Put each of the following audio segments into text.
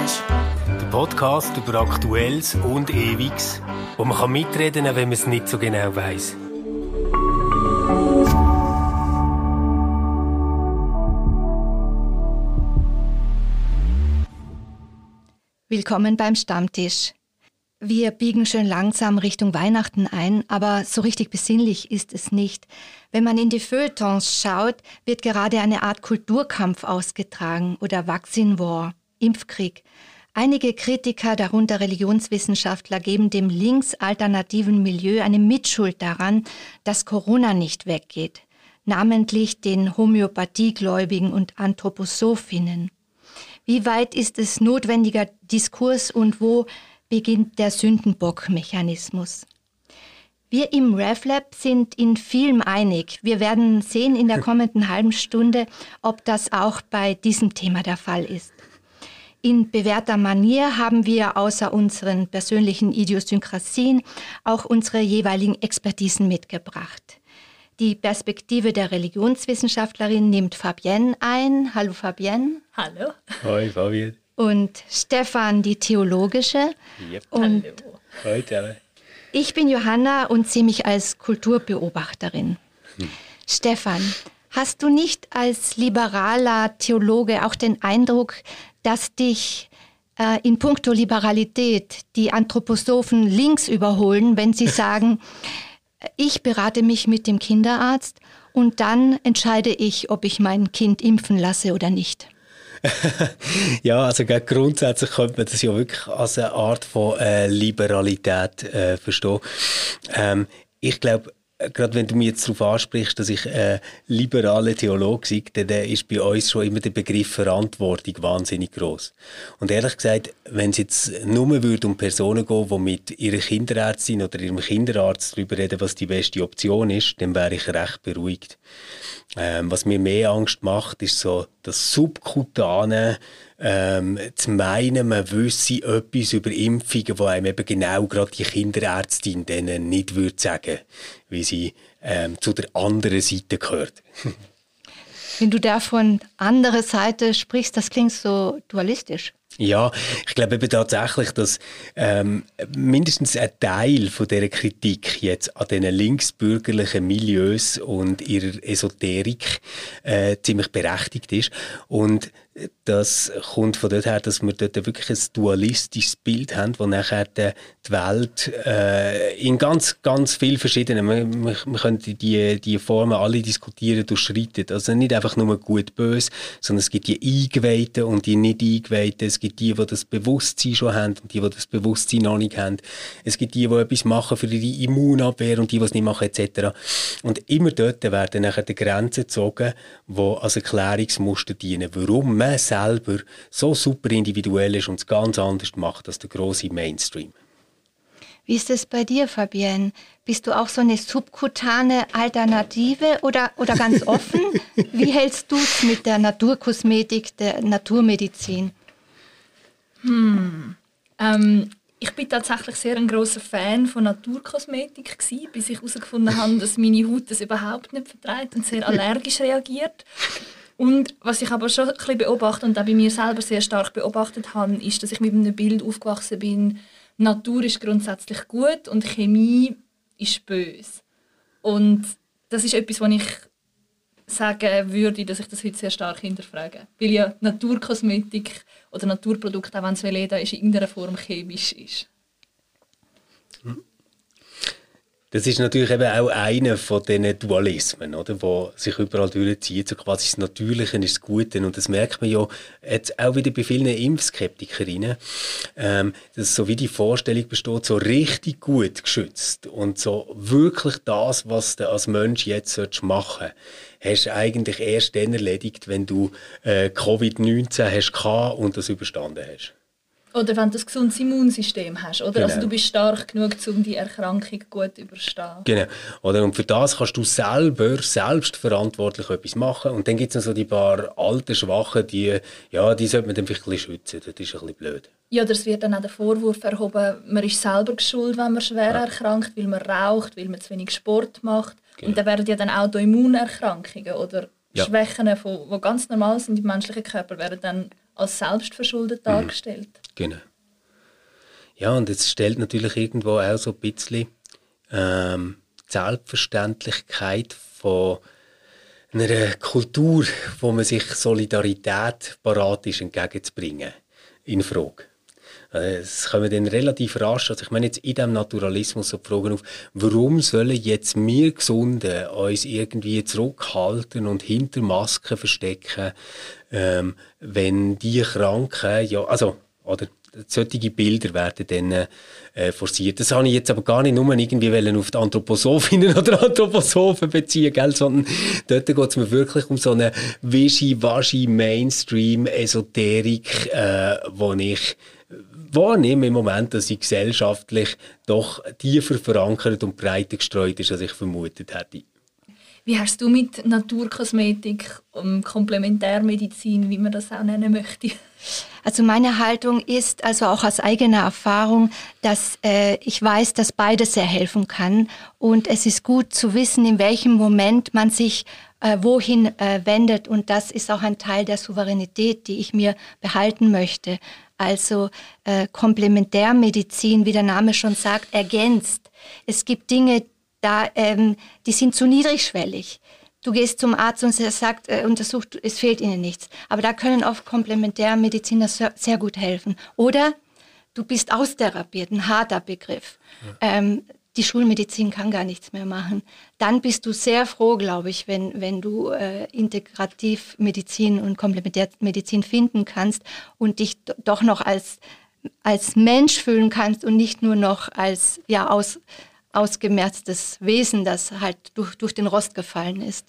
Stammtisch. Der Podcast über Aktuelles und Ewiges, wo man kann mitreden kann, wenn man es nicht so genau weiß. Willkommen beim Stammtisch. Wir biegen schön langsam Richtung Weihnachten ein, aber so richtig besinnlich ist es nicht. Wenn man in die Feuilletons schaut, wird gerade eine Art Kulturkampf ausgetragen oder Vaccine War, Impfkrieg. Einige Kritiker, darunter Religionswissenschaftler, geben dem linksalternativen Milieu eine Mitschuld daran, dass Corona nicht weggeht, namentlich den Homöopathiegläubigen und Anthroposophinnen. Wie weit ist es notwendiger Diskurs und wo beginnt der Sündenbock-Mechanismus. Wir im RevLab sind in vielem einig. Wir werden sehen in der kommenden halben Stunde, ob das auch bei diesem Thema der Fall ist. In bewährter Manier haben wir außer unseren persönlichen Idiosynkrasien auch unsere jeweiligen Expertisen mitgebracht. Die Perspektive der Religionswissenschaftlerin nimmt Fabienne ein. Hallo Fabienne. Hallo. Hi Fabienne und Stefan die theologische. Yep. Und Hallo. Heute. Ich bin Johanna und sehe mich als Kulturbeobachterin. Hm. Stefan, hast du nicht als liberaler Theologe auch den Eindruck, dass dich äh, in puncto Liberalität die Anthroposophen links überholen, wenn sie sagen, ich berate mich mit dem Kinderarzt und dann entscheide ich, ob ich mein Kind impfen lasse oder nicht? ja, also grundsätzlich könnte man das ja wirklich als eine Art von äh, Liberalität äh, verstehen. Ähm, ich glaube, gerade wenn du mir jetzt darauf ansprichst, dass ich äh, liberale Theologe sei, dann äh, ist bei uns schon immer der Begriff Verantwortung wahnsinnig groß. Und ehrlich gesagt, wenn es jetzt nur würde um Personen gehen, die mit ihrer Kinderärztin oder ihrem Kinderarzt darüber reden, was die beste Option ist, dann wäre ich recht beruhigt. Ähm, was mir mehr Angst macht, ist so das Subkutane, ähm, zu meinen, man wüsste etwas über Impfungen, wo einem eben genau gerade die Kinderärztin denen nicht würde sagen, wie sie ähm, zu der anderen Seite gehört. Wenn du da von anderer Seite sprichst, das klingt so dualistisch. Ja, ich glaube eben tatsächlich, dass ähm, mindestens ein Teil von dieser Kritik jetzt an diesen linksbürgerlichen Milieus und ihrer Esoterik äh, ziemlich berechtigt ist. Und das kommt von dort her, dass wir dort wirklich ein dualistisches Bild haben, wo nachher die, Welt äh, in ganz, ganz vielen verschiedenen, man, man, könnte die, die Formen alle diskutieren, durchschreitet. Also nicht einfach nur gut, böse, sondern es gibt die Eingeweihten und die nicht Eingeweihten. Es gibt die, die das Bewusstsein schon haben und die, die das Bewusstsein noch nicht haben. Es gibt die, die etwas machen für ihre Immunabwehr und die, die es nicht machen, etc. Und immer dort werden nachher die Grenzen gezogen, die als Erklärungsmuster dienen. Warum man selber so super individuell ist und es ganz anders macht als der große Mainstream. Wie ist es bei dir, Fabienne? Bist du auch so eine subkutane Alternative oder, oder ganz offen? Wie hältst du es mit der Naturkosmetik, der Naturmedizin? Hm. Ähm, ich bin tatsächlich sehr ein großer Fan von Naturkosmetik gewesen, bis ich herausgefunden habe, dass meine Haut das überhaupt nicht verträgt und sehr allergisch reagiert. Und was ich aber schon ein bisschen beobachte und auch bei mir selber sehr stark beobachtet habe, ist, dass ich mit einem Bild aufgewachsen bin, Natur ist grundsätzlich gut und Chemie ist böse. Und das ist etwas, was ich sagen würde, dass ich das heute sehr stark hinterfrage. Weil ja Naturkosmetik oder Naturprodukte, auch wenn es Veleda ist, in irgendeiner Form chemisch ist. Das ist natürlich eben auch einer von diesen Dualismen, oder, wo sich überall durchzieht. So quasi das Natürliche ist das Gute. Und das merkt man ja jetzt auch wieder bei vielen Impfskeptikerinnen, ähm, dass so wie die Vorstellung besteht, so richtig gut geschützt und so wirklich das, was du als Mensch jetzt machen solltest, hast du eigentlich erst dann erledigt, wenn du äh, Covid-19 hast und das überstanden hast. Oder wenn du ein gesundes Immunsystem hast. Oder? Also genau. Also du bist stark genug, um die Erkrankung gut zu überstehen. Genau. Oder? Und für das kannst du selber, selbstverantwortlich etwas machen. Und dann gibt es noch so die paar alten Schwachen, die, ja, die sollte man dann vielleicht ein bisschen schützen. Das ist ein bisschen blöd. Ja, es wird dann auch der Vorwurf erhoben, man ist selber schuld, wenn man schwer ja. erkrankt, weil man raucht, weil man zu wenig Sport macht. Genau. Und dann werden ja dann Autoimmunerkrankungen oder ja. Schwächen, die ganz normal sind im menschlichen Körper, werden dann als selbstverschuldet mhm. dargestellt. Genau. Ja, und es stellt natürlich irgendwo auch so ein bisschen ähm, die Selbstverständlichkeit von einer Kultur, wo man sich Solidarität parat ist, entgegenzubringen, in Frage. Äh, es kommen dann relativ rasch, also ich meine jetzt in diesem Naturalismus so die Frage auf, warum sollen jetzt wir Gesunden uns irgendwie zurückhalten und hinter Masken verstecken, ähm, wenn die Kranken, ja, also, oder, solche Bilder werden dann äh, forciert. Das habe ich jetzt aber gar nicht nur irgendwie auf die Anthroposophinnen oder Anthroposophen beziehen, gell? sondern dort geht es mir wirklich um so eine wischi-waschi Mainstream-Esoterik, äh, wo ich wahrnehme im Moment, dass sie gesellschaftlich doch tiefer verankert und breiter gestreut ist, als ich vermutet hätte. Wie hast du mit Naturkosmetik und Komplementärmedizin, wie man das auch nennen möchte? Also meine Haltung ist, also auch aus eigener Erfahrung, dass äh, ich weiß, dass beides sehr helfen kann. Und es ist gut zu wissen, in welchem Moment man sich äh, wohin äh, wendet. Und das ist auch ein Teil der Souveränität, die ich mir behalten möchte. Also äh, Komplementärmedizin, wie der Name schon sagt, ergänzt. Es gibt Dinge, da, ähm, die sind zu niedrigschwellig. Du gehst zum Arzt und er sagt, äh, untersucht, es fehlt ihnen nichts. Aber da können oft Komplementärmediziner sehr gut helfen. Oder du bist austherapiert, ein harter Begriff. Ja. Ähm, die Schulmedizin kann gar nichts mehr machen. Dann bist du sehr froh, glaube ich, wenn, wenn du äh, Integrativmedizin und Komplementärmedizin finden kannst und dich doch noch als, als Mensch fühlen kannst und nicht nur noch als ja, aus, ausgemerztes Wesen, das halt durch, durch den Rost gefallen ist.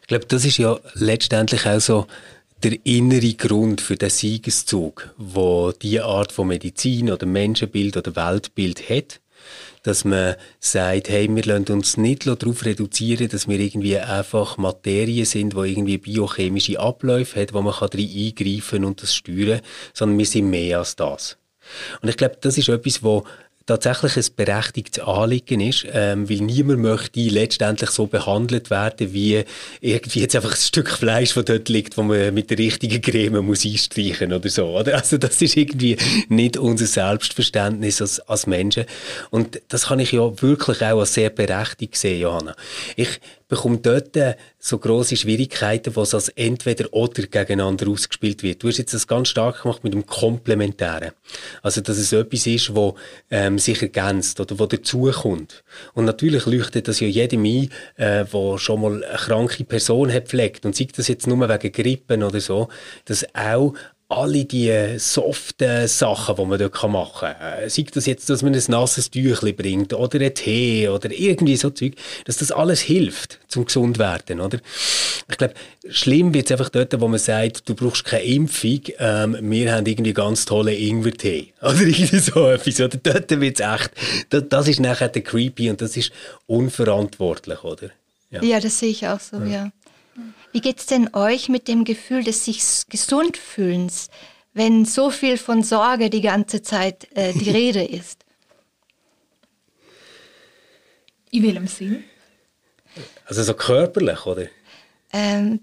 Ich glaube, das ist ja letztendlich auch so der innere Grund für den Siegeszug, wo die Art von Medizin oder Menschenbild oder Weltbild hat, dass man sagt, hey, wir lassen uns nicht darauf reduzieren, dass wir irgendwie einfach Materien sind, die irgendwie biochemische Abläufe hat, wo man kann eingreifen und das steuern, sondern wir sind mehr als das. Und ich glaube, das ist etwas, wo tatsächlich ein berechtigtes Anliegen ist, ähm, weil niemand möchte letztendlich so behandelt werden, wie irgendwie jetzt einfach ein Stück Fleisch, das dort liegt, wo man mit der richtigen Creme muss einstreichen oder so. Oder? Also das ist irgendwie nicht unser Selbstverständnis als, als Menschen. Und das kann ich ja wirklich auch als sehr berechtigt sehen, Johanna. Ich bekommt dort so große Schwierigkeiten, wo es als entweder oder gegeneinander ausgespielt wird. Du hast jetzt das ganz stark gemacht mit dem Komplementären. Also, dass es etwas ist, wo ähm, sich ergänzt oder wo dazukommt. Und natürlich leuchtet das ja jedem ein, äh, wo schon mal eine kranke Person hat pflegt und sieht das jetzt nur wegen Grippen oder so, dass auch alle die soften Sachen, die man dort machen kann, äh, sei das jetzt, dass man ein nasses Tüchlein bringt oder einen Tee oder irgendwie so Zeug, dass das alles hilft zum gesund werden, oder? Ich glaube, schlimm wird es einfach dort, wo man sagt, du brauchst keine Impfung, ähm, wir haben irgendwie ganz tolle Ingwer-Tee oder irgendwie so etwas, oder? Dort wird es echt, das, das, ist nachher der creepy und das ist unverantwortlich, oder? Ja, ja das sehe ich auch so, ja. ja. Wie geht es denn euch mit dem Gefühl des sich gesund fühlens, wenn so viel von Sorge die ganze Zeit äh, die Rede ist? In welchem Sinn? Also so körperlich, oder? Ähm,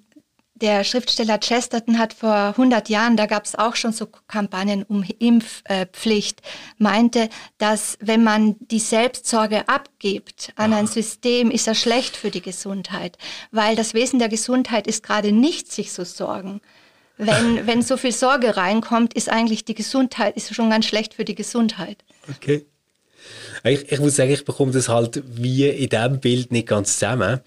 der Schriftsteller Chesterton hat vor 100 Jahren, da gab es auch schon so Kampagnen um Impfpflicht, meinte, dass wenn man die Selbstsorge abgibt an ein System, ist das schlecht für die Gesundheit, weil das Wesen der Gesundheit ist gerade nicht sich so sorgen. Wenn, wenn so viel Sorge reinkommt, ist eigentlich die Gesundheit, ist schon ganz schlecht für die Gesundheit. Okay. Ich, ich muss sagen, ich bekomme das halt wie in diesem Bild nicht ganz zusammen.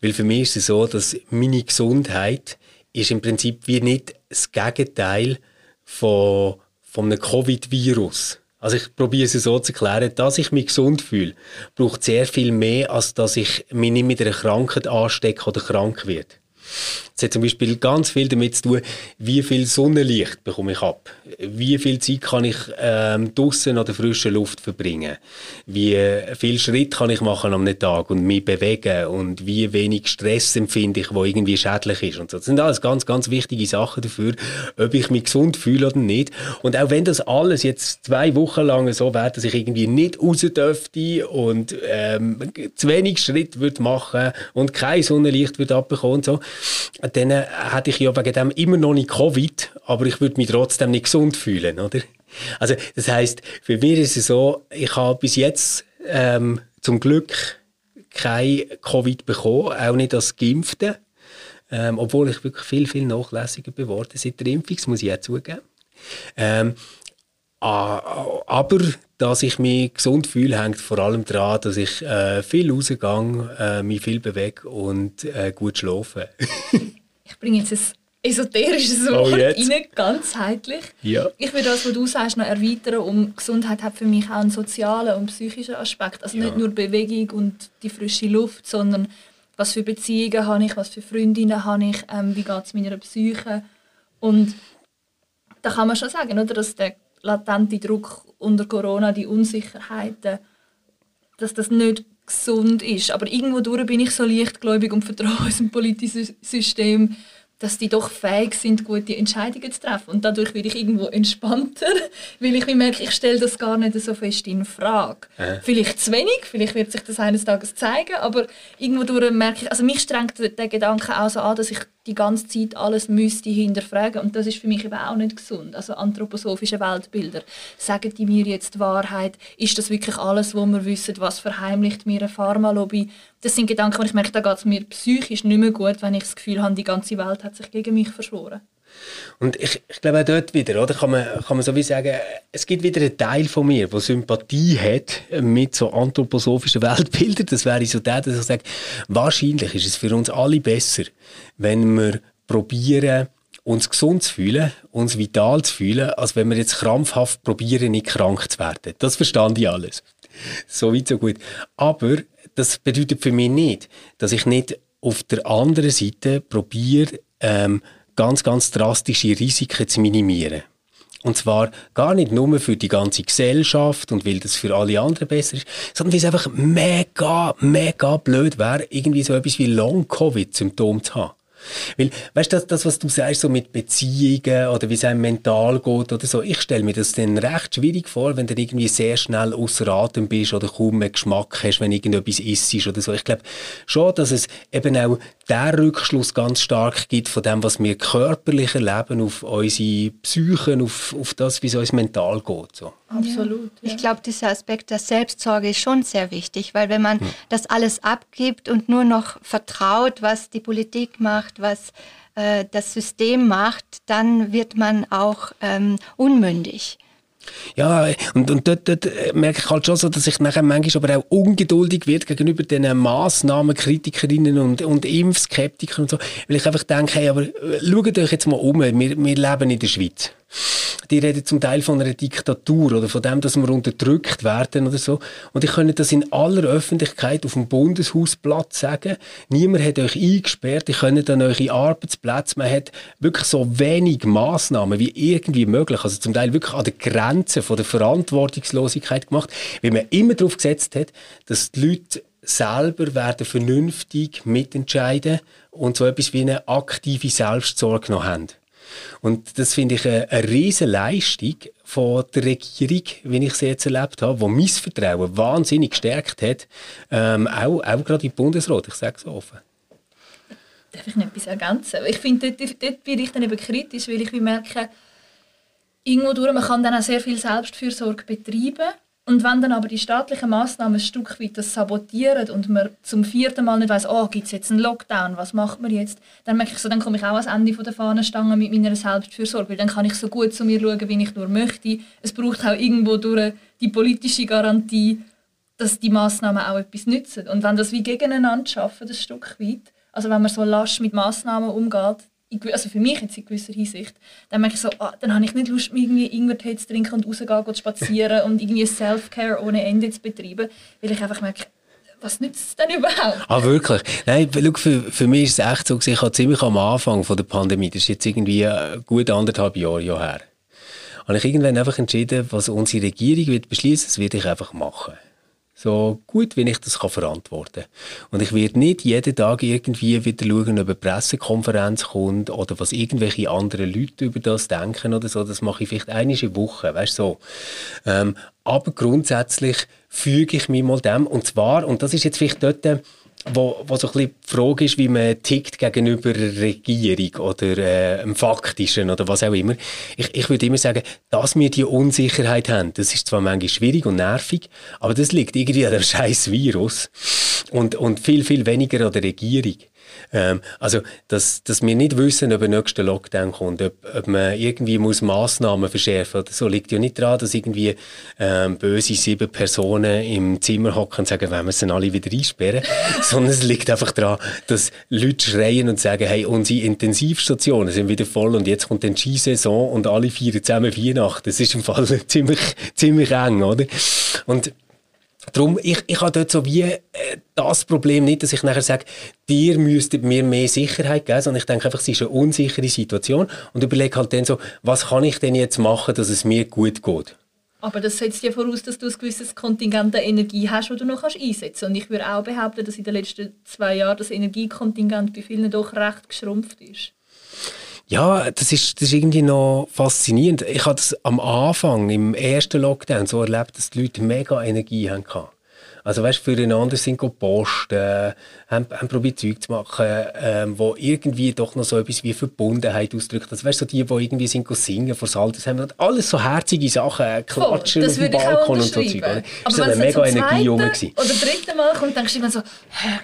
Weil für mich ist es so, dass meine Gesundheit ist im Prinzip wie nicht das Gegenteil von, von einem Covid-Virus. Also ich probiere es so zu erklären, dass ich mich gesund fühle, braucht sehr viel mehr, als dass ich mich nicht mit einer Krankheit anstecke oder krank werde. Es hat zum Beispiel ganz viel damit zu tun, wie viel Sonnenlicht bekomme ich ab, wie viel Zeit kann ich ähm, draußen an der frischen Luft verbringen, wie viel Schritt kann ich machen am Tag und mich bewegen und wie wenig Stress empfinde ich, wo irgendwie schädlich ist und so. Das sind alles ganz, ganz wichtige Sachen dafür, ob ich mich gesund fühle oder nicht. Und auch wenn das alles jetzt zwei Wochen lang so wäre, dass ich irgendwie nicht raus dürfte und ähm, zu wenig Schritt würde machen und kein Sonnenlicht würde abbekommen und so, dann hätte ich ja wegen dem immer noch nicht Covid, aber ich würde mich trotzdem nicht gesund fühlen, oder? Also das heißt, für mich ist es so, ich habe bis jetzt ähm, zum Glück kein Covid bekommen, auch nicht als Geimpfte, ähm, obwohl ich wirklich viel, viel nachlässiger geworden seit der Impfung, das muss ich auch zugeben. Ähm, aber dass ich mich gesund fühle, hängt vor allem daran, dass ich äh, viel rausgehe, äh, mich viel bewege und äh, gut schlafe. ich bringe jetzt ein esoterisches oh, Wort oh, rein, ganzheitlich. Ja. Ich würde das, was du sagst, noch erweitern. Um Gesundheit hat für mich auch einen sozialen und psychischen Aspekt. Also ja. nicht nur Bewegung und die frische Luft, sondern was für Beziehungen habe ich, was für Freundinnen habe ich, ähm, wie geht es meiner Psyche. Und da kann man schon sagen, oder, dass der latente Druck unter Corona, die Unsicherheiten, dass das nicht gesund ist. Aber irgendwo bin ich so leichtgläubig und vertraue unserem politischen System, dass die doch fähig sind, gute Entscheidungen zu treffen. Und dadurch werde ich irgendwo entspannter, weil ich merke, ich stelle das gar nicht so fest in Frage. Äh. Vielleicht zu wenig, vielleicht wird sich das eines Tages zeigen, aber irgendwo durch merke ich, also mich strengt der Gedanke auch so an, dass ich die ganze Zeit alles müsste hinterfragen und das ist für mich eben auch nicht gesund. Also anthroposophische Weltbilder. Sagen die mir jetzt die Wahrheit? Ist das wirklich alles, was wir wissen? Was verheimlicht mir eine Pharmalobby? Das sind Gedanken, wo ich merke, da geht es mir psychisch nicht mehr gut, wenn ich das Gefühl habe, die ganze Welt hat sich gegen mich verschworen. Und ich, ich glaube auch dort wieder, oder, kann man, kann man so wie sagen, es gibt wieder einen Teil von mir, der Sympathie hat mit so anthroposophischen Weltbildern. Das wäre so der, dass ich sage, wahrscheinlich ist es für uns alle besser, wenn wir probieren, uns gesund zu fühlen, uns vital zu fühlen, als wenn wir jetzt krampfhaft probieren, nicht krank zu werden. Das verstand ich alles. So weit, so gut. Aber das bedeutet für mich nicht, dass ich nicht auf der anderen Seite probiere, ähm, ganz, ganz drastische Risiken zu minimieren. Und zwar gar nicht nur für die ganze Gesellschaft und weil das für alle anderen besser ist, sondern weil es einfach mega, mega blöd wäre, irgendwie so etwas wie Long-Covid-Symptome zu haben. Weil, weißt du, das, das, was du sagst, so mit Beziehungen oder wie es einem mental geht oder so, ich stelle mir das dann recht schwierig vor, wenn du irgendwie sehr schnell außer Atem bist oder kaum mehr Geschmack hast, wenn irgendetwas isst oder so. Ich glaube schon, dass es eben auch der Rückschluss ganz stark gibt von dem, was wir körperlich erleben, auf unsere Psychen, auf, auf das, wie es uns mental geht. So. Absolut. Ja. Ich glaube, dieser Aspekt der Selbstsorge ist schon sehr wichtig, weil wenn man hm. das alles abgibt und nur noch vertraut, was die Politik macht, was äh, das System macht, dann wird man auch ähm, unmündig. Ja, und, und dort, dort merke ich halt schon so, dass ich nachher manchmal aber auch ungeduldig wird gegenüber den Massnahmenkritikerinnen und, und Impfskeptikern und so, weil ich einfach denke, hey, aber äh, schaut euch jetzt mal um, wir, wir leben in der Schweiz die reden zum Teil von einer Diktatur oder von dem, dass wir unterdrückt werden oder so. Und ich könnte das in aller Öffentlichkeit auf dem Bundeshausplatz sagen. Niemand hat euch eingesperrt. Ich könnte an eure Arbeitsplätze. Man hat wirklich so wenig Maßnahmen wie irgendwie möglich. Also zum Teil wirklich an der Grenze von der Verantwortungslosigkeit gemacht, weil man immer darauf gesetzt hat, dass die Leute selber werden vernünftig mitentscheiden und so etwas wie eine aktive Selbstsorge noch haben. Und das finde ich eine, eine riesige Leistung von der Regierung, wie ich sie jetzt erlebt habe, die mein Vertrauen wahnsinnig gestärkt hat, ähm, auch, auch gerade im Bundesrat, ich sage es offen. Darf ich noch etwas ergänzen? Ich finde, dort, dort bin ich dann eben kritisch, weil ich merke, irgendwo durch, man kann dann auch sehr viel Selbstfürsorge betreiben und wenn dann aber die staatlichen Massnahmen ein Stück weit das sabotieren und man zum vierten Mal nicht weiß, oh, gibt es jetzt einen Lockdown, was macht man jetzt, dann merke ich so, dann komme ich auch ans Ende der Fahnenstange mit meiner Selbstfürsorge, weil dann kann ich so gut zu mir schauen, wie ich nur möchte. Es braucht auch irgendwo durch die politische Garantie, dass die Massnahmen auch etwas nützen. Und wenn das wie gegeneinander schaffen, ein Stück weit, also wenn man so lasch mit Massnahmen umgeht, also für mich jetzt in gewisser Hinsicht, dann merke ich so, ah, dann habe ich nicht Lust, irgendwie Ingwertee zu trinken und rauszugehen, zu spazieren und irgendwie Self-Care ohne Ende zu betreiben, weil ich einfach merke, was nützt es denn überhaupt? Ah, wirklich? Nein, für, für mich ist es echt so, ich habe ziemlich am Anfang von der Pandemie, das ist jetzt irgendwie äh, gut anderthalb Jahre her, habe ich irgendwann einfach entschieden, was unsere Regierung wird beschließen, das werde ich einfach machen so gut, wie ich das kann verantworten kann. Und ich werde nicht jeden Tag irgendwie wieder schauen, ob eine Pressekonferenz kommt oder was irgendwelche anderen Leute über das denken oder so. Das mache ich vielleicht eine Woche, weißt so. Ähm, aber grundsätzlich füge ich mich mal dem, und zwar, und das ist jetzt vielleicht dort wo, wo so ein bisschen die Frage ist, wie man tickt gegenüber Regierung oder äh, dem Faktischen oder was auch immer. Ich, ich würde immer sagen, dass wir die Unsicherheit haben, das ist zwar manchmal schwierig und nervig, aber das liegt irgendwie an dem scheiß Virus und, und viel, viel weniger an der Regierung. Ähm, also, dass, dass wir nicht wissen, ob der nächste Lockdown kommt, ob, ob man irgendwie muss Massnahmen verschärfen oder so, liegt ja nicht daran, dass irgendwie ähm, böse sieben Personen im Zimmer hocken und sagen, wir sie alle wieder einsperren, sondern es liegt einfach daran, dass Leute schreien und sagen, hey, unsere Intensivstationen sind wieder voll und jetzt kommt die Skisaison und alle feiern zusammen Weihnachten. Das ist im Fall ziemlich, ziemlich eng, oder? Und Darum, ich, ich habe dort so wie äh, das Problem nicht, dass ich nachher sage, dir müsstet mir mehr Sicherheit geben, sondern ich denke einfach, es ist eine unsichere Situation und überlege halt dann so, was kann ich denn jetzt machen, dass es mir gut geht. Aber das setzt ja voraus, dass du ein gewisses Kontingent an Energie hast, das du noch einsetzen kannst. Und ich würde auch behaupten, dass in den letzten zwei Jahren das Energiekontingent bei vielen doch recht geschrumpft ist. Ja, das ist, das ist irgendwie noch faszinierend. Ich habe das am Anfang, im ersten Lockdown, so erlebt, dass die Leute mega Energie hatten. Also weißt, füreinander sind gepostet, äh, haben, haben probiert Zeug zu machen, ähm, wo irgendwie doch noch so etwas wie Verbundenheit ausdrückt. Also weißt, so die, die irgendwie sind singen vor Altersheim, alles so herzige Sachen, äh, klatschen auf dem Balkon und so Zeug. Aber ist eine mega Energie rum. Oder dritte Mal kommt, denkst du immer so,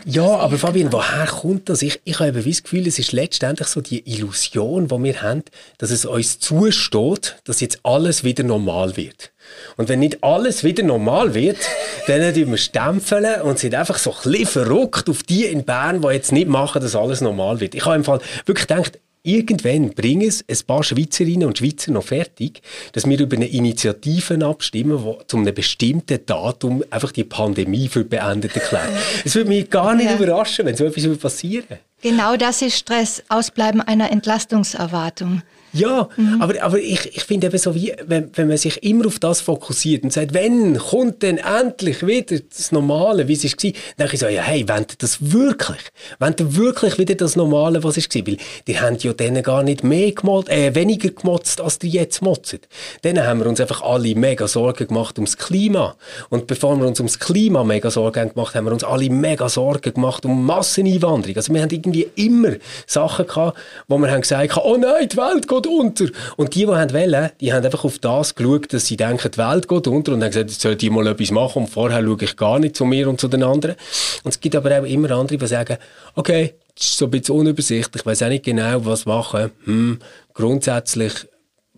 Ja, aber Fabian, woher kommt das? Ich, ich habe das Gefühl, es ist letztendlich so die Illusion, die wir haben, dass es uns zusteht, dass jetzt alles wieder normal wird. Und wenn nicht alles wieder normal wird, dann tun wir stempeln und sind einfach so ein bisschen verrückt auf die in Bern, die jetzt nicht machen, dass alles normal wird. Ich habe im Fall wirklich gedacht, irgendwann bringen es ein paar Schweizerinnen und Schweizer noch fertig, dass wir über eine Initiative abstimmen, die zu einem bestimmten Datum einfach die Pandemie für beendet erklärt. Es würde mich gar nicht ja. überraschen, wenn so etwas passieren würde. Genau das ist Stress, Ausbleiben einer Entlastungserwartung. Ja, mhm. aber, aber ich, ich finde eben so, wie, wenn, wenn man sich immer auf das fokussiert und sagt, wenn kommt denn endlich wieder das Normale, wie es war, dann denke ich so, ja, hey, wenn das wirklich, wenn wirklich wieder das Normale, was es war, weil die haben ja denen gar nicht mehr gemotzt, äh, weniger gemotzt, als die jetzt motzen. Dann haben wir uns einfach alle mega Sorgen gemacht ums Klima. Und bevor wir uns ums Klima mega Sorgen gemacht haben, haben wir uns alle mega Sorgen gemacht um Masseneinwanderung. Also wir haben irgendwie immer Sachen gehabt, wo wir haben gesagt oh nein, die Welt geht geht unter. Und die, die haben wollen, die haben einfach auf das geschaut, dass sie denken, die Welt geht unter und haben gesagt, jetzt sollte ich mal etwas machen und vorher schaue ich gar nicht zu mir und zu den anderen. Und es gibt aber auch immer andere, die sagen, okay, das ist so ein bisschen unübersichtlich, ich weiß auch nicht genau, was machen. Hm, grundsätzlich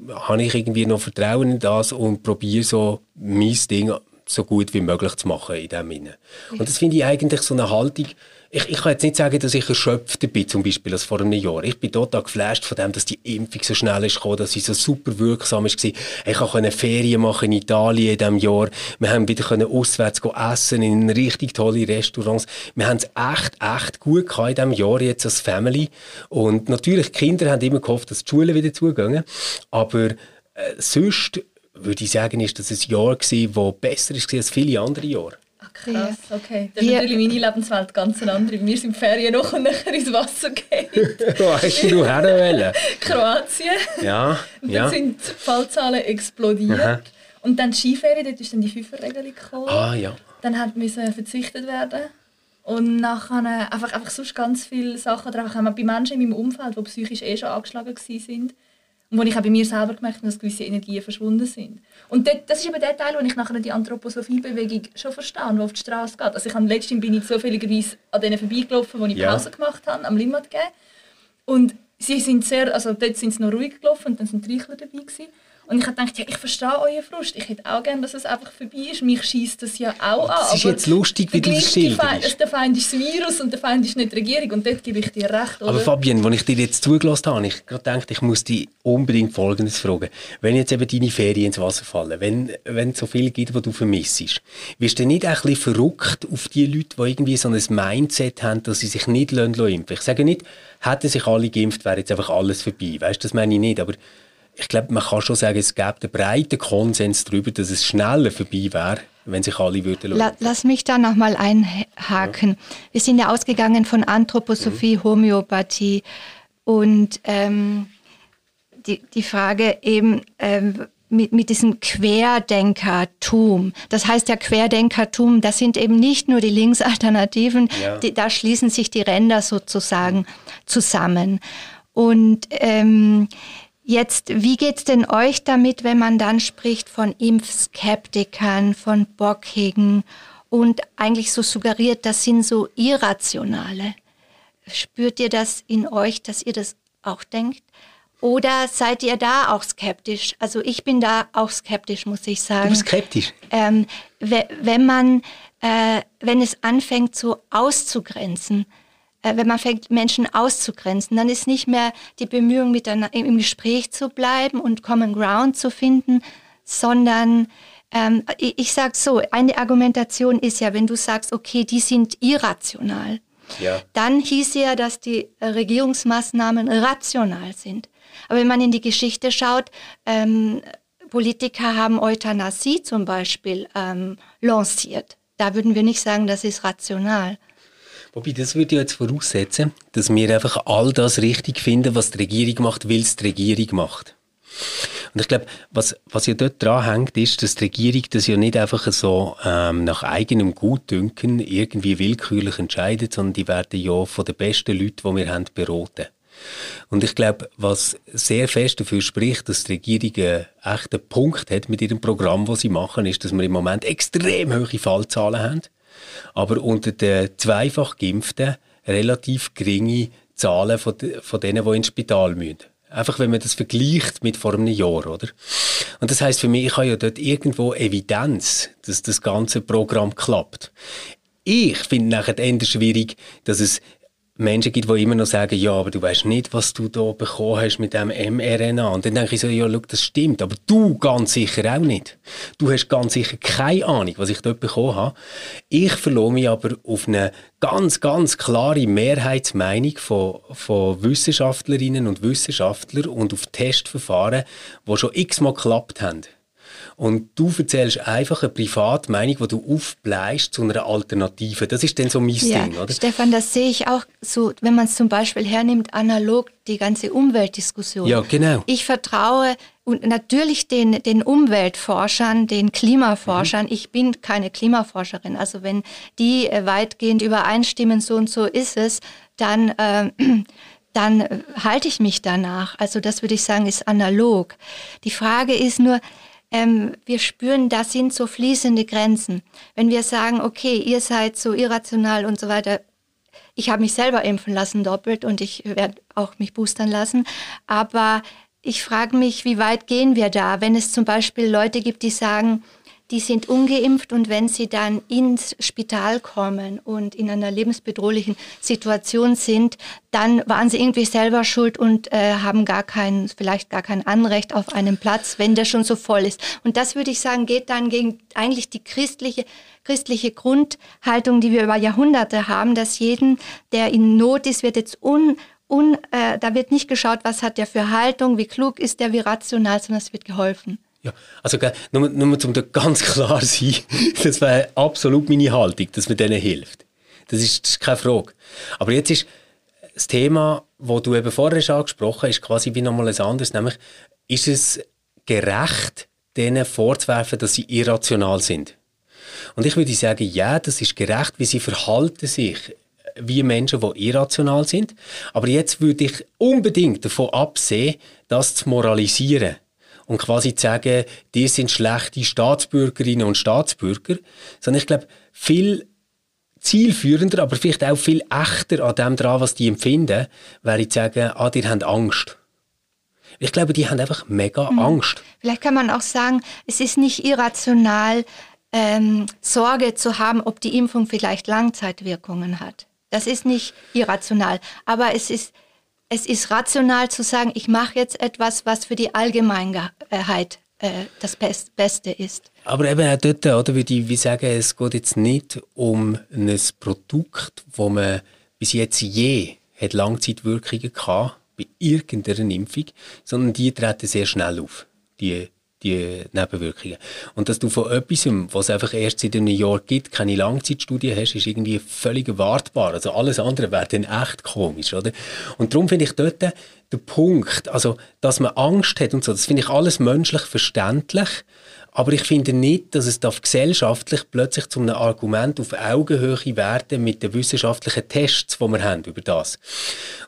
habe ich irgendwie noch Vertrauen in das und probiere so mein Ding so gut wie möglich zu machen in dem Sinne. Und das finde ich eigentlich so eine Haltung, ich, ich kann jetzt nicht sagen, dass ich erschöpfter bin, zum Beispiel, als vor einem Jahr. Ich bin total geflasht von dem, dass die Impfung so schnell ist gekommen, dass sie so super wirksam ist Ich konnte Ferien machen in Italien in diesem Jahr. Wir haben wieder auswärts essen in richtig tolle Restaurants. Wir haben es echt, echt gut gehabt in diesem Jahr jetzt als Family. Und natürlich, die Kinder haben immer gehofft, dass die Schulen wieder zugehen. Aber äh, sonst würde ich sagen, ist das ein Jahr gewesen, das besser ist als viele andere Jahre. Krass, okay. Das ist natürlich meine Lebenswelt ganz andere. Wir sind Ferien noch und nachher ins Wasser gehen. Wo hast du herwählen? Kroatien. Ja, und dann ja. sind die Fallzahlen explodiert. Aha. Und dann die Skiferien, dort ist dann die Fünferregelung gekommen. Ah, ja. Dann hat müssen verzichtet werden. Und nachher einfach, einfach sonst ganz viele Sachen drauf. Bei Menschen in meinem Umfeld, die psychisch eh schon angeschlagen waren, und wo ich auch bei mir selber gemerkt habe, dass gewisse Energien verschwunden sind. Und das, das ist eben der Teil, wo ich nachher die Anthroposophie-Bewegung schon verstehe, die auf die Straße geht. Also ich habe letztens bin ich zufälligerweise an denen vorbeigelaufen, wo ich ja. Pause gemacht habe, am Limmat gegeben. Und sie sind sehr, also dort sind sie noch ruhig gelaufen und dann sind die Reichler dabei gewesen. Und ich habe gedacht, ja, ich verstehe euren Frust. Ich hätte auch gerne, dass es einfach vorbei ist. Mich schießt das ja auch an. Es ist jetzt lustig, wie du das schilderst. Der Feind ist das Virus und der Feind ist nicht die Regierung. Und dort gebe ich dir recht. Oder? Aber Fabian, als ich dir jetzt zugelassen habe, ich gerade gedacht, ich muss dich unbedingt Folgendes fragen. Wenn jetzt eben deine Ferien ins Wasser fallen, wenn, wenn es so viel gibt, was du vermisst, wirst du nicht ein bisschen verrückt auf die Leute, die irgendwie so ein Mindset haben, dass sie sich nicht impfen lassen? Ich sage nicht, hätten sich alle geimpft, wäre jetzt einfach alles vorbei. Weißt, das meine ich nicht. Aber ich glaube, man kann schon sagen, es gibt einen breiten Konsens darüber, dass es schneller vorbei wäre, wenn sich alle würden La Lass mich da nochmal einhaken. Ja. Wir sind ja ausgegangen von Anthroposophie, mhm. Homöopathie und ähm, die, die Frage eben, ähm, mit, mit diesem Querdenkertum. Das heißt ja Querdenkertum, das sind eben nicht nur die Linksalternativen, ja. die, da schließen sich die Ränder sozusagen zusammen. Und ähm, jetzt, wie geht's denn euch damit, wenn man dann spricht von Impfskeptikern, von Bockigen und eigentlich so suggeriert, das sind so Irrationale? Spürt ihr das in euch, dass ihr das auch denkt? Oder seid ihr da auch skeptisch? Also ich bin da auch skeptisch, muss ich sagen. Du bist skeptisch? Ähm, wenn man, äh, wenn es anfängt so auszugrenzen, wenn man fängt, Menschen auszugrenzen, dann ist nicht mehr die Bemühung, miteinander im Gespräch zu bleiben und Common Ground zu finden, sondern ähm, ich, ich sage so, eine Argumentation ist ja, wenn du sagst, okay, die sind irrational, ja. dann hieß ja, dass die Regierungsmaßnahmen rational sind. Aber wenn man in die Geschichte schaut, ähm, Politiker haben Euthanasie zum Beispiel ähm, lanciert. Da würden wir nicht sagen, das ist rational. Wobei, das würde ja jetzt voraussetzen, dass wir einfach all das richtig finden, was die Regierung macht, weil es die Regierung macht. Und ich glaube, was, was ja dort dran hängt, ist, dass die Regierung das ja nicht einfach so ähm, nach eigenem Gutdünken irgendwie willkürlich entscheidet, sondern die werden ja von den besten Leuten, die wir haben, beraten. Und ich glaube, was sehr fest dafür spricht, dass die Regierung einen echten Punkt hat mit ihrem Programm, das sie machen, ist, dass wir im Moment extrem hohe Fallzahlen haben, aber unter den zweifach Geimpften relativ geringe Zahlen von, von denen, die ins Spital müssen. Einfach, wenn man das vergleicht mit vor einem Jahr, oder? Und das heißt für mich, ich habe ja dort irgendwo Evidenz, dass das ganze Programm klappt. Ich finde nachher eher schwierig, dass es Menschen gibt, die immer noch sagen, ja, aber du weißt nicht, was du da bekommen hast mit dem mRNA. Und dann denke ich so, ja, schau, das stimmt, aber du ganz sicher auch nicht. Du hast ganz sicher keine Ahnung, was ich dort bekommen habe. Ich verlasse mich aber auf eine ganz, ganz klare Mehrheitsmeinung von, von Wissenschaftlerinnen und Wissenschaftlern und auf Testverfahren, die schon x-mal geklappt haben. Und du erzählst einfach eine private Meinung, die du aufbleibst zu einer Alternative. Das ist dann so mein ja, Ding, oder? Stefan, das sehe ich auch so, wenn man es zum Beispiel hernimmt, analog die ganze Umweltdiskussion. Ja, genau. Ich vertraue und natürlich den, den Umweltforschern, den Klimaforschern. Mhm. Ich bin keine Klimaforscherin. Also wenn die äh, weitgehend übereinstimmen, so und so ist es, dann äh, dann halte ich mich danach. Also das würde ich sagen, ist analog. Die Frage ist nur, ähm, wir spüren, da sind so fließende Grenzen. Wenn wir sagen, okay, ihr seid so irrational und so weiter, ich habe mich selber impfen lassen doppelt und ich werde auch mich boostern lassen, aber ich frage mich, wie weit gehen wir da, wenn es zum Beispiel Leute gibt, die sagen, die sind ungeimpft und wenn sie dann ins Spital kommen und in einer lebensbedrohlichen Situation sind, dann waren sie irgendwie selber schuld und äh, haben gar kein, vielleicht gar kein Anrecht auf einen Platz, wenn der schon so voll ist. Und das würde ich sagen, geht dann gegen eigentlich die christliche, christliche Grundhaltung, die wir über Jahrhunderte haben, dass jeden, der in Not ist, wird jetzt un, un, äh, da wird nicht geschaut, was hat der für Haltung, wie klug ist der, wie rational, sondern es wird geholfen. Ja, also nur, nur um da ganz klar zu sein, das wäre absolut meine Haltung, dass man denen hilft. Das ist, das ist keine Frage. Aber jetzt ist das Thema, das du eben vorher schon angesprochen hast, quasi wie nochmal ein anderes, nämlich ist es gerecht, denen vorzuwerfen, dass sie irrational sind? Und ich würde sagen, ja, das ist gerecht, wie sie verhalten sich wie Menschen, die irrational sind. Aber jetzt würde ich unbedingt davon absehen, das zu moralisieren und quasi zu sagen, die sind schlechte Staatsbürgerinnen und Staatsbürger, sondern ich glaube, viel zielführender, aber vielleicht auch viel echter an dem dran, was die empfinden, wäre zu sagen, ah, die haben Angst. Ich glaube, die haben einfach mega mhm. Angst. Vielleicht kann man auch sagen, es ist nicht irrational, ähm, Sorge zu haben, ob die Impfung vielleicht Langzeitwirkungen hat. Das ist nicht irrational, aber es ist es ist rational zu sagen, ich mache jetzt etwas, was für die Allgemeinheit äh, das Best Beste ist. Aber eben auch dort, oder, würde ich sagen, es geht jetzt nicht um ein Produkt, wo man bis jetzt je hat Langzeitwirkungen gehabt bei irgendeiner Impfung, sondern die treten sehr schnell auf, die die Nebenwirkungen. Und dass du von etwas, was einfach erst seit einem Jahr gibt, keine Langzeitstudie hast, ist irgendwie völlig erwartbar. Also alles andere wäre dann echt komisch, oder? Und darum finde ich dort, der Punkt, also, dass man Angst hat und so, das finde ich alles menschlich verständlich. Aber ich finde nicht, dass es darf gesellschaftlich plötzlich zu einem Argument auf Augenhöhe werden mit den wissenschaftlichen Tests, die wir haben über das.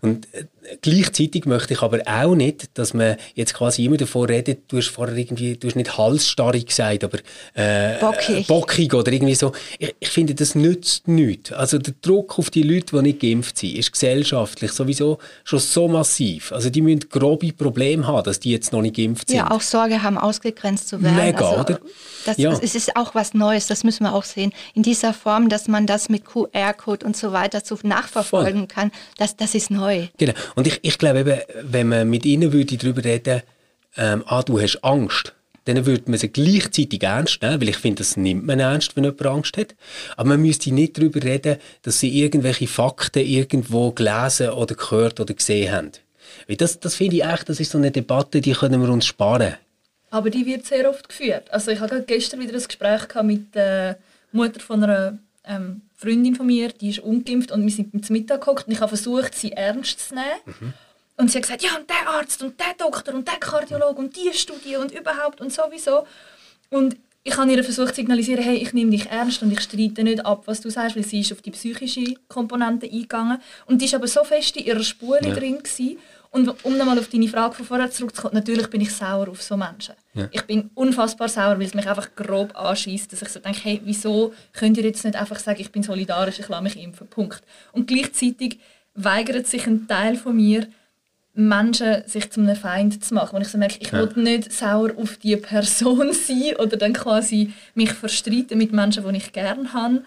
Und äh, gleichzeitig möchte ich aber auch nicht, dass man jetzt quasi immer davon redet, du hast vorher irgendwie, du hast nicht halsstarrig gesagt, aber äh, bockig. bockig oder irgendwie so. Ich, ich, finde, das nützt nichts. Also der Druck auf die Leute, die nicht geimpft sind, ist gesellschaftlich sowieso schon so massiv. Also die müssen grobe Probleme haben, dass die jetzt noch nicht geimpft sind. Ja, auch Sorge haben, ausgegrenzt zu werden. Mega, also, oder? Das, ja. es ist auch was Neues, das müssen wir auch sehen. In dieser Form, dass man das mit QR-Code und so weiter so nachverfolgen Voll. kann, das, das ist neu. Genau. Und ich, ich glaube eben, wenn man mit ihnen würde darüber reden, ähm, ah, du hast Angst, dann würde man sie gleichzeitig ernst nehmen, weil ich finde, das nimmt man ernst, wenn jemand Angst hat. Aber man müsste nicht darüber reden, dass sie irgendwelche Fakten irgendwo gelesen oder gehört oder gesehen haben. Weil das, das finde ich echt, das ist so eine Debatte, die können wir uns sparen. Aber die wird sehr oft geführt. Also ich hatte gestern wieder ein Gespräch mit der Mutter von einer ähm, Freundin von mir, die ist ungeimpft und wir sind zum Mittag gekocht und ich habe versucht, sie ernst zu nehmen. Mhm. Und sie hat gesagt, ja und der Arzt und der Doktor und der Kardiologe und die Studie und überhaupt und sowieso. Und ich habe ihr versucht zu signalisieren, hey, ich nehme dich ernst und ich streite nicht ab, was du sagst, weil sie ist auf die psychische Komponente eingegangen. Und die ist aber so fest in ihrer Spur ja. drin gewesen. Und um nochmal auf deine Frage von vorher zurückzukommen, natürlich bin ich sauer auf so Menschen. Ja. Ich bin unfassbar sauer, weil es mich einfach grob anschießt, dass ich so denke, hey, wieso könnt ihr jetzt nicht einfach sagen, ich bin solidarisch, ich lasse mich impfen, Punkt. Und gleichzeitig weigert sich ein Teil von mir, Menschen sich zu einem Feind zu machen. Und ich so merke, ich ja. will nicht sauer auf die Person sein oder dann quasi mich verstreiten mit Menschen, die ich gerne habe,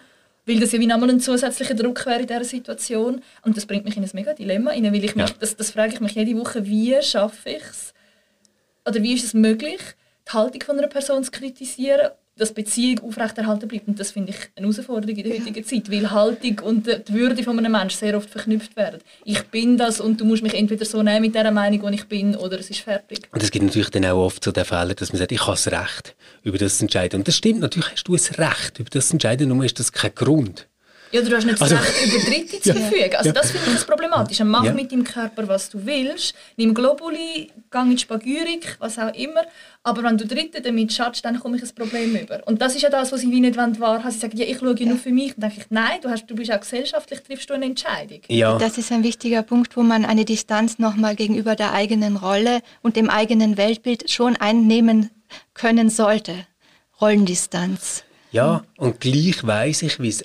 weil das ja wie nochmal ein zusätzlicher Druck wäre in dieser Situation. Und das bringt mich in ein mega Dilemma rein, weil ich mich, ja. das, das frage ich mich jede Woche, wie schaffe ich es, oder wie ist es möglich, die Haltung von einer Person zu kritisieren dass Beziehung aufrechterhalten bleibt. Und das finde ich eine Herausforderung in der heutigen Zeit, weil Haltung und die Würde von einem Menschen sehr oft verknüpft werden. Ich bin das und du musst mich entweder so nehmen mit der Meinung, die ich bin, oder es ist fertig. Und es gibt natürlich dann auch oft so den Fehler, dass man sagt, ich habe das Recht, über das zu entscheiden. Und das stimmt, natürlich hast du ein Recht, über das zu entscheiden, nur ist das kein Grund. Ja, du hast nicht das also, Recht, über Dritte zu verfügen. Also ja. das finde ich das Problematische. Mach ja. mit deinem Körper, was du willst. Nimm Globuli, geh in Spagyrik, was auch immer. Aber wenn du Dritte damit schadest, dann komme ich ein Problem über. Und das ist ja das, was sie wie nicht wahrhaben Sie sagen, ja, ich schaue ja nur für mich. Dann denke ich, nein, du, hast, du bist auch gesellschaftlich, triffst du eine Entscheidung. Ja. Das ist ein wichtiger Punkt, wo man eine Distanz nochmal gegenüber der eigenen Rolle und dem eigenen Weltbild schon einnehmen können sollte. Rollendistanz. Ja, und gleich weiß ich, wie es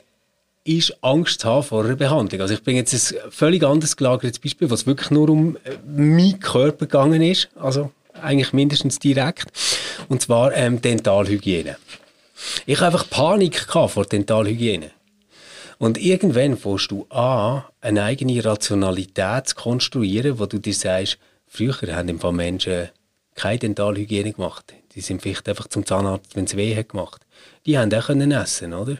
ist Angst haben vor einer Behandlung. Also ich bringe jetzt ein völlig anderes gelagertes Beispiel, was wirklich nur um äh, meinen Körper gegangen ist, also eigentlich mindestens direkt, und zwar ähm, Dentalhygiene. Ich habe einfach Panik vor Dentalhygiene. Und irgendwann fängst du an, eine eigene Rationalität zu konstruieren, wo du dir sagst, früher haben im Fall Menschen keine Dentalhygiene gemacht. Die sind vielleicht einfach zum Zahnarzt, wenn es weh hat gemacht. Die haben auch können essen, oder?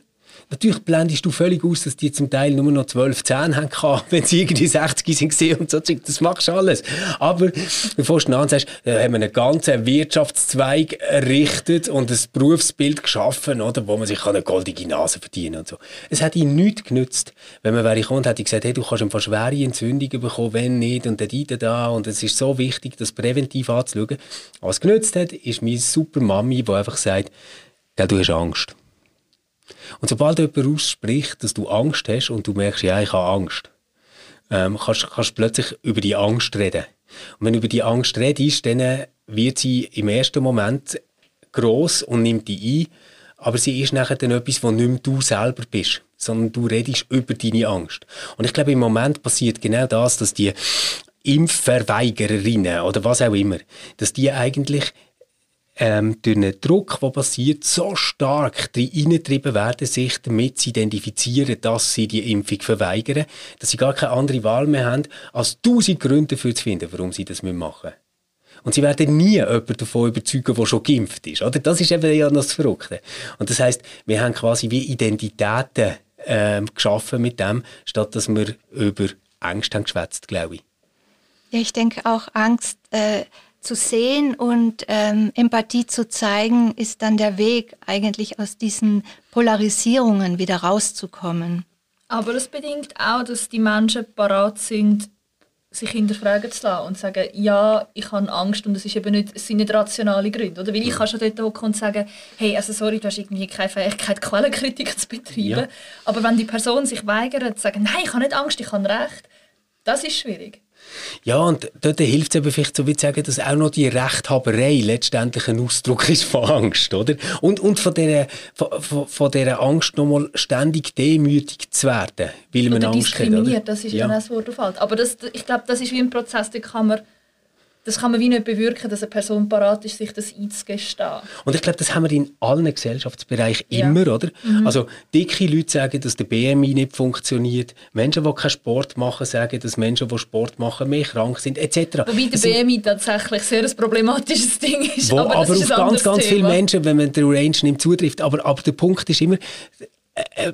Natürlich blendest du völlig aus, dass die zum Teil nur noch 12 Zähne haben, wenn sie irgendwie 60 sind gesehen und so Das machst du alles. Aber bevor du an sagst, äh, haben wir einen ganzen Wirtschaftszweig errichtet und ein Berufsbild geschaffen, oder, wo man sich eine goldige Nase verdienen und so. Es hat ihm nichts genützt. Wenn man wäre gekommen, hätte ich gesagt, hey, du kannst einfach schwere Entzündungen bekommen, wenn nicht, und dann da, und es ist so wichtig, das präventiv anzuschauen. Was genützt hat, ist meine super Mami, die einfach sagt, du hast Angst. Und sobald jemand ausspricht, dass du Angst hast und du merkst, ja, ich habe Angst, ähm, kannst, du plötzlich über die Angst reden. Und wenn du über die Angst redest, dann wird sie im ersten Moment groß und nimmt die ein, aber sie ist nachher dann etwas, wo nicht mehr du selber bist, sondern du redest über deine Angst. Und ich glaube, im Moment passiert genau das, dass die Impfverweigererinnen oder was auch immer, dass die eigentlich ähm, durch einen Druck, der passiert, so stark hineingetrieben werden, sich damit zu identifizieren, dass sie die Impfung verweigern, dass sie gar keine andere Wahl mehr haben, als tausend Gründe dafür zu finden, warum sie das machen müssen. Und sie werden nie jemanden davon überzeugen, der schon geimpft ist. Oder? Das ist eben ja das Verrückte. Und das heißt, wir haben quasi wie Identitäten ähm, geschaffen mit dem, statt dass wir über Angst haben geschwätzt, glaube ich. Ja, ich denke auch Angst äh, zu sehen und ähm, Empathie zu zeigen, ist dann der Weg, eigentlich aus diesen Polarisierungen wieder rauszukommen. Aber das bedingt auch, dass die Menschen parat sind, sich hinterfragen zu lassen und zu sagen, ja, ich habe Angst und es, ist eben nicht, es sind nicht rationale Gründe. Oder? Weil ich kann schon dort hocken und sagen, hey, also sorry, du hast irgendwie keine Fähigkeit, Quellenkritik zu betreiben. Ja. Aber wenn die Person sich weigert, zu sagen, nein, ich habe nicht Angst, ich habe Recht, das ist schwierig. Ja, und dort hilft es eben vielleicht so wie zu sagen, dass auch noch die Rechthaberei letztendlich ein Ausdruck ist von Angst, oder? Und, und von dieser, von, von dieser Angst nochmal ständig demütig zu werden, weil man oder Angst hat, oder? das ist ja. dann auch das Wort auf Aber das, ich glaube, das ist wie ein Prozess, den kann man das kann man wie nicht bewirken, dass eine Person parat ist, sich das einzugestehen. Und ich glaube, das haben wir in allen Gesellschaftsbereichen ja. immer, oder? Mhm. Also dicke Leute sagen, dass der BMI nicht funktioniert. Menschen, die keinen Sport machen, sagen, dass Menschen, die Sport machen, mehr krank sind, etc. Wobei der BMI tatsächlich sehr ein problematisches Ding ist. Wo aber, aber auf ganz, ganz viele Menschen, wenn man den Range nimmt, zutrifft. Aber, aber der Punkt ist immer,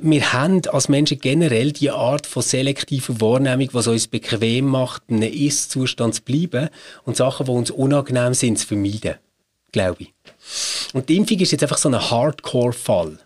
wir haben als Menschen generell die Art von selektiver Wahrnehmung, was uns bequem macht, in einem Ist-Zustand zu bleiben und Sachen, die uns unangenehm sind, zu vermeiden. Glaube ich. Und die Impfung ist jetzt einfach so ein Hardcore-Fall.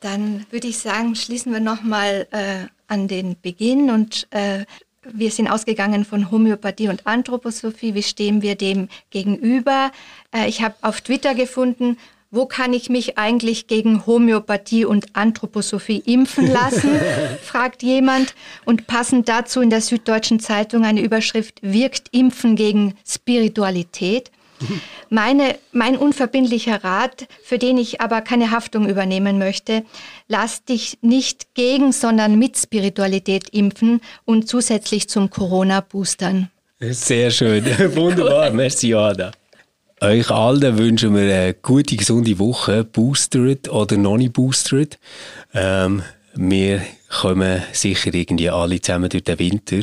Dann würde ich sagen, schließen wir nochmal äh, an den Beginn und äh, wir sind ausgegangen von Homöopathie und Anthroposophie. Wie stehen wir dem gegenüber? Äh, ich habe auf Twitter gefunden, wo kann ich mich eigentlich gegen Homöopathie und Anthroposophie impfen lassen, fragt jemand. Und passend dazu in der Süddeutschen Zeitung eine Überschrift, wirkt Impfen gegen Spiritualität? Meine, mein unverbindlicher Rat, für den ich aber keine Haftung übernehmen möchte, lass dich nicht gegen, sondern mit Spiritualität impfen und zusätzlich zum Corona boostern. Sehr schön, wunderbar, merci Johanna. Euch allen wünschen wir eine gute, gesunde Woche, boostert oder noch nicht boostert. Ähm, wir kommen sicher irgendwie alle zusammen durch den Winter.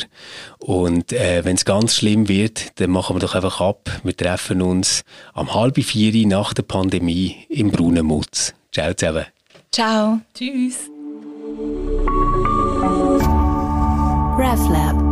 Und äh, wenn es ganz schlimm wird, dann machen wir doch einfach ab. Wir treffen uns am halb vier nach der Pandemie im Braunen Mutz. Ciao zusammen. Ciao. Tschüss. RefLab